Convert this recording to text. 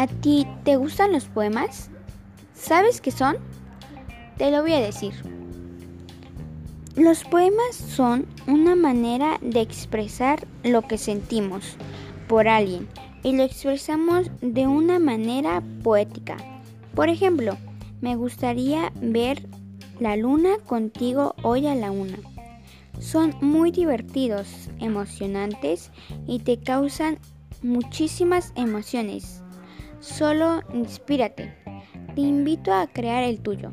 ¿A ti te gustan los poemas? ¿Sabes qué son? Te lo voy a decir. Los poemas son una manera de expresar lo que sentimos por alguien y lo expresamos de una manera poética. Por ejemplo, me gustaría ver la luna contigo hoy a la una. Son muy divertidos, emocionantes y te causan muchísimas emociones. Solo inspírate. Te invito a crear el tuyo.